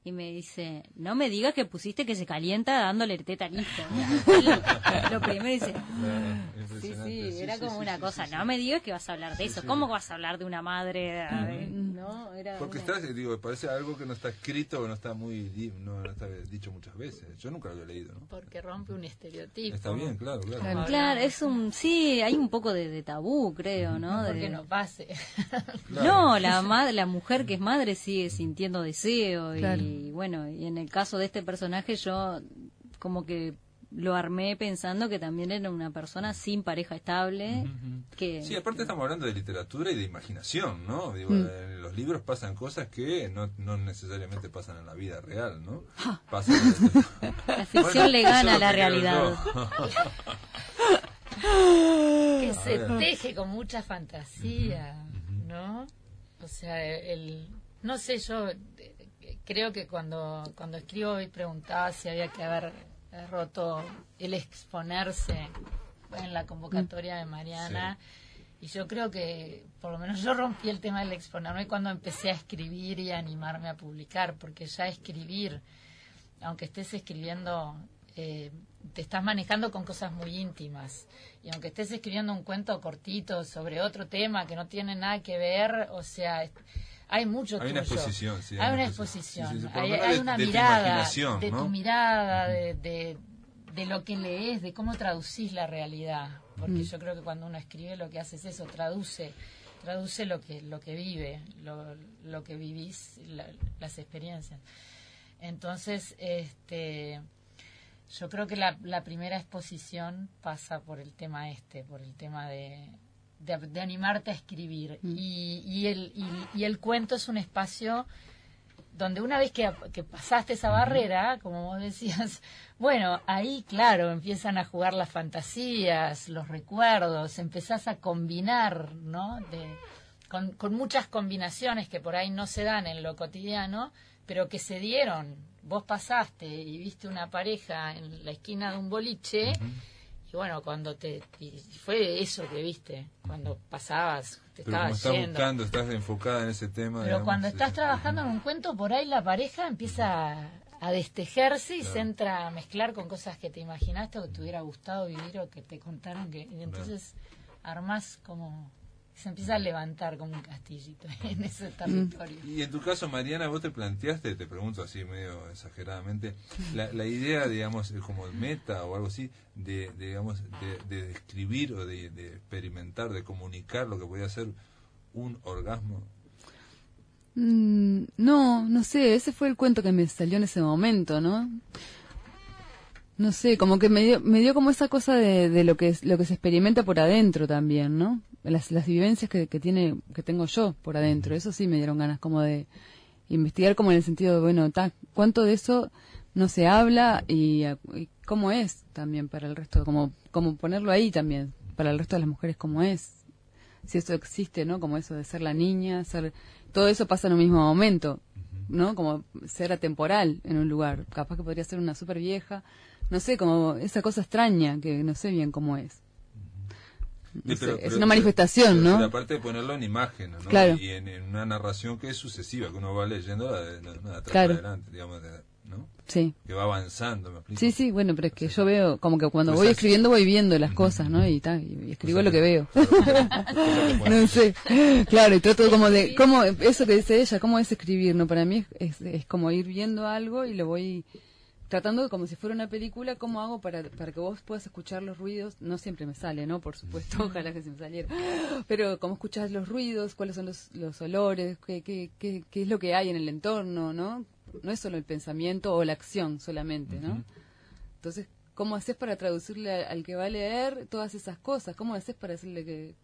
y me dice, no me digas que pusiste que se calienta dándole teta al hijo. Lo primero dice, Ah, sí, impresionante. sí, era sí, como sí, una sí, cosa, sí, no sí. me digas que vas a hablar de eso, sí. ¿cómo vas a hablar de una madre? eh, ¿No? Era Porque una- está, digo, parece algo que no está escrito, no está muy no, no está dicho muchas veces. Yo nunca lo he leído, ¿no? Porque rompe un estereotipo. Está bien, claro, claro. Claro. Claro, es un, sí, hay un poco de, de tabú, creo, ¿no? De- Porque no pase. Claro. No, la, la mujer que es madre sigue sintiendo deseo Claro. Y bueno, y en el caso de este personaje yo como que lo armé pensando que también era una persona sin pareja estable, que Sí, aparte estamos hablando de literatura y de imaginación, ¿no? Digo, Mm. en los libros pasan cosas que no, no necesariamente pasan en la vida real, ¿no? Pasan la ficción Bueno, le gana a la realidad. que se teje con mucha fantasía, ¿no? O sea, el, no sé, yo creo que cuando, cuando escribo y preguntaba si había que haber roto el exponerse en la convocatoria de Mariana. Y yo creo que, por lo menos yo rompí el tema del exponerme cuando empecé a escribir y a animarme a publicar, porque ya escribir, aunque estés escribiendo, eh, te estás manejando con cosas muy íntimas. Y aunque estés escribiendo un cuento cortito sobre otro tema que no tiene nada que ver, o sea, hay mucho hay una exposición sí, hay, una exposición, hay, una mirada de tu mirada de, de, lo que lees de cómo traducís la realidad. Porque yo creo que cuando uno escribe lo que hace es eso traduce traduce lo que lo que vive lo, lo que vivís las experiencias. Entonces este yo creo que la, la primera exposición pasa por el tema este por el tema de de, animarte a escribir. Mm. Y, y, el, y, el cuento es un espacio donde una vez que, que, pasaste esa barrera, como vos decías, bueno, ahí claro, empiezan a jugar las fantasías, los recuerdos, empezás a combinar, ¿no? De, con, con muchas combinaciones que por ahí no se dan en lo cotidiano, pero que se dieron. Vos pasaste y viste una pareja en la esquina de un boliche. Y bueno, cuando te. fue eso que viste, cuando pasabas, te Pero estabas estás buscando, estás enfocada en ese tema. Pero cuando estás trabajando en un cuento, por ahí la pareja empieza a, destejerse y se entra a mezclar con cosas que te imaginaste o que te hubiera gustado vivir o que te contaron que. Y entonces armás como se empieza a levantar como un castillito en ese territorio. Y en tu caso, Mariana, vos te planteaste, te pregunto así medio exageradamente, la, la idea, digamos, como meta o algo así, de, digamos, de, describir o de, experimentar, de comunicar lo que podía ser un orgasmo. Mm, no, no sé, ese fue el cuento que me salió en ese momento, ¿no? No sé, como que me dio, me dio como esa cosa de, de lo que es, lo que se experimenta por adentro también, ¿no? Las, las vivencias que, que tiene, que tengo yo por adentro. Eso sí me dieron ganas como de investigar como en el sentido de, bueno, cuánto de eso no se habla y, cómo es también para el resto, como, como ponerlo ahí también, para el resto de las mujeres cómo es. Si eso existe, ¿no? Como eso de ser la niña, ser, todo eso pasa en un mismo momento, ¿no? Como ser atemporal en un lugar. Capaz que podría ser una súper vieja, no sé, como esa cosa extraña que no sé bien cómo es. Es una manifestación, ¿no? aparte de ponerlo en imagen, ¿no? Y en, una narración que es sucesiva, que uno va leyendo de, atrás adelante, digamos, ¿no? Sí. Que va avanzando, ¿me explico? Sí, sí, bueno, pero es que yo veo, como que cuando voy escribiendo voy viendo las cosas, ¿no? Y, y, escribo lo que veo. no sé. Claro, y trato como de, como, eso que dice ella, ¿cómo es escribir? No, para mí es, es como ir viendo algo y lo voy tratando como si fuera una película, ¿cómo hago para, para que vos puedas escuchar los ruidos? No siempre me sale, ¿no? Por supuesto, ojalá que se me saliera. Pero cómo escuchas los ruidos, cuáles son los, los olores, ¿Qué, qué, qué, qué es lo que hay en el entorno, ¿no? No es solo el pensamiento o la acción solamente, ¿no? Entonces, ¿cómo haces para traducirle al, que va a leer todas esas cosas? ¿Cómo haces para decirle que,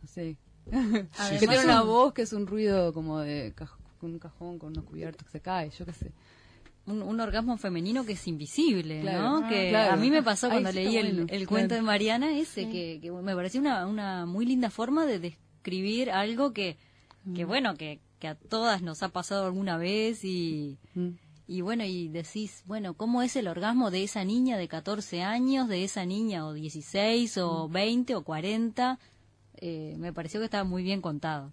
no sé, que tiene una voz que es un ruido como de un cajón con unos cubiertos que se cae, yo qué sé un, orgasmo femenino que es invisible, ¿no? Que a mí me pasó cuando leí el, cuento de Mariana ese, que, me pareció una, una muy linda forma de describir algo que, que bueno, que, que a todas nos ha pasado alguna vez y, y bueno, y decís, bueno, ¿cómo es el orgasmo de esa niña de 14 años, de esa niña o 16 o 20 o 40? Eh, me pareció que estaba muy bien contado.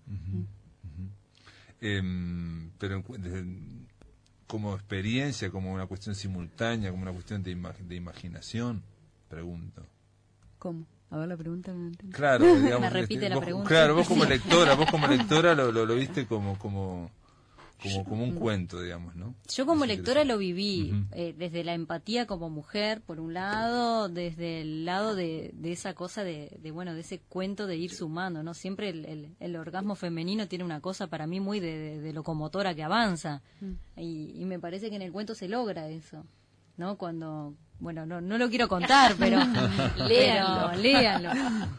Em, pero como experiencia, como una cuestión simultánea, como una cuestión de, de imaginación? Pregunto. ¿Cómo? A ver la pregunta. Claro, digamos, repite este, la pregunta. Claro, vos como lectora, vos como lectora lo, lo, lo viste como, como como, como un cuento, digamos, ¿no? Yo como lectora lo viví, eh, desde la empatía como mujer, por un lado, desde el lado de, de esa cosa de, de, bueno, de ese cuento de ir sumando, ¿no? Siempre el, el, orgasmo femenino tiene una cosa para mí muy de, de, locomotora que avanza, y, y me parece que en el cuento se logra eso, ¿no? Cuando bueno, no, no lo quiero contar, pero léanlo, léanlo.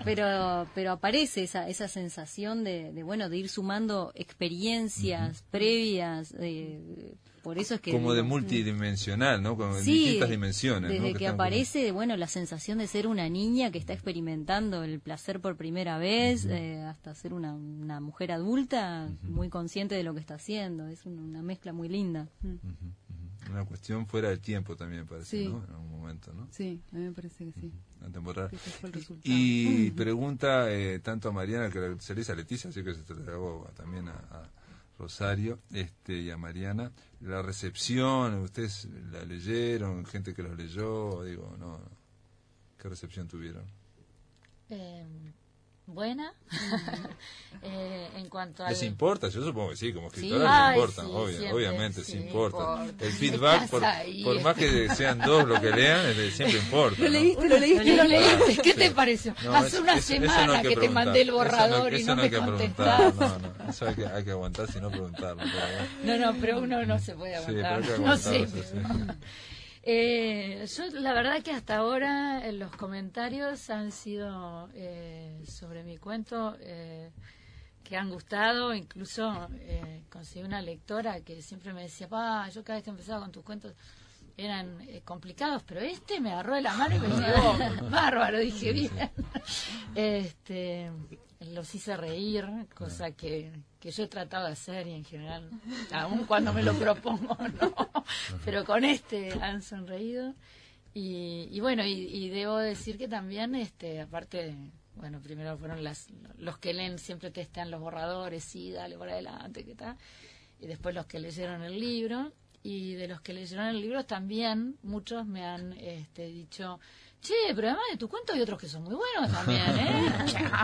Pero, pero aparece esa, esa sensación de, de, bueno, de ir sumando experiencias previas, eh, por eso es que... Como de multidimensional, ¿no? Como en Sí, distintas dimensiones. Desde ¿no? que, como- aparece, bueno, la sensación de ser una niña que está experimentando el placer por primera vez, eh, hasta ser una, una mujer adulta muy consciente de lo que está haciendo. Es una, una mezcla muy linda. Mm. Una cuestión fuera del tiempo también, parece, Sí. ¿no? En algún momento, ¿no? Sí, a mí me parece que sí. Temporada. Que ese fue el resultado. Y pregunta eh, tanto a Mariana, que se le dice a Leticia, así que se hago también a, a Rosario este, y a Mariana. La recepción, ustedes la leyeron, gente que los leyó, digo, no. ¿Qué recepción tuvieron? Eh, buena. Eh, en cuanto al... ¿Les importa? Yo supongo que sí, como Sí, escritora ay, les importa, sí, obvio, siempre, obviamente, sí, sí importa. importa. El feedback, por, por más que sean dos lo que lean, es- siempre importa. Lo ¿no? leíste, lo leíste. lo leíste, ¿qué Sí. te pareció? No, Hace eso- una eso- eso semana no hay que, te mandé el Eso no- borrador y eso no, no me que preguntar, no, no, eso hay que, hay que aguantar si no preguntarlo. pero. No, no, pero uno no se puede Sí, pero aguantar. hay que no sé. Eh, yo la verdad que hasta ahora eh, los comentarios han sido eh, sobre mi cuento eh, que han gustado, incluso eh, conseguí una lectora que siempre me decía, pa, yo cada vez que empezaba con tus cuentos eran eh, complicados, pero este me agarró de la mano y me llevó bárbaro, dije bien. Este, los hice reír, cosa que, que yo he tratado de hacer y en general, aun cuando me lo propongo, no. Pero con este han sonreído. Y, y bueno, y, y debo decir que también, este, aparte, bueno, primero fueron las, los que leen siempre testean los borradores, sí, dale por adelante, ¿qué tal? Y después los que leyeron el libro. Y de los que leyeron el libro también, muchos me han este, dicho, che, pero además de tu cuento hay otros que son muy buenos también, ¿eh?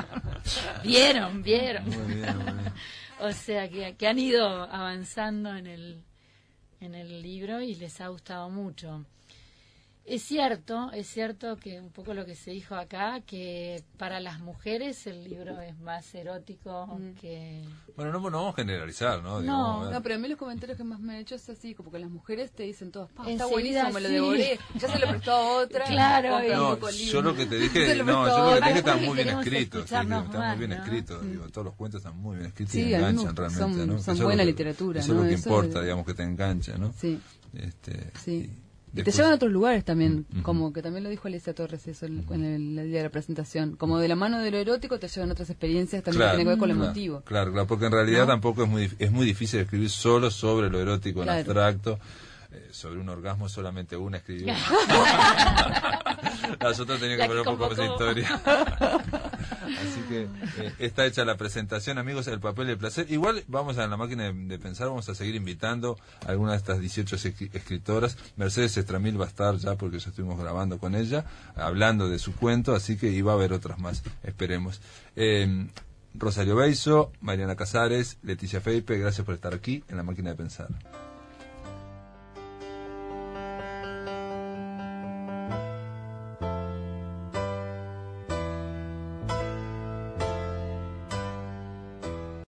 vieron, vieron. Muy bien, muy bien. O sea, que, que han ido avanzando en el, en el libro y les ha gustado mucho. Es cierto, es cierto que un poco lo que se dijo acá, que para las mujeres el libro es más erótico que... Bueno, no, no vamos a generalizar, ¿no? No. No, pero a mí los comentarios que más me han hecho es así, como que las mujeres te dicen todas, "Pa, está buenísimo, me lo sí. devoré, ya se lo prestó a otra. Claro, y- No, yo libro". lo que te dije, no, yo lo que te dije está muy bien escrito, sí, está muy bien escrito, digo, todos los cuentos están muy bien escritos Sí, y enganchan realmente, son- ¿no? son buena literatura, Eso es lo que importa, digamos, que te engancha, ¿no? Sí, Este, sí. Te llevan a otros lugares también, Ujú. como que también lo dijo Alicia Torres eso en en el, día de la presentación. Como de la mano de lo erótico te llevan otras experiencias también que tienen que ver con lo claro, emotivo. Claro, claro, porque en realidad ¿No? tampoco es muy, es muy difícil escribir solo sobre lo erótico en Claro. abstracto. Eh, sobre un orgasmo solamente una escribió. Las otras tenían que poner un poco más de historia. Así que eh, está hecha la presentación, amigos, el papel del placer. Igual vamos a la máquina de, de pensar, vamos a seguir invitando a algunas de estas 18 escri- escritoras. Mercedes Estramil va a estar ya porque ya estuvimos grabando con ella, hablando de su cuento, así que iba a haber otras más, esperemos. Eh, Rosario Beiso, Mariana Casares, Leticia Feipe, gracias por estar aquí en la máquina de pensar.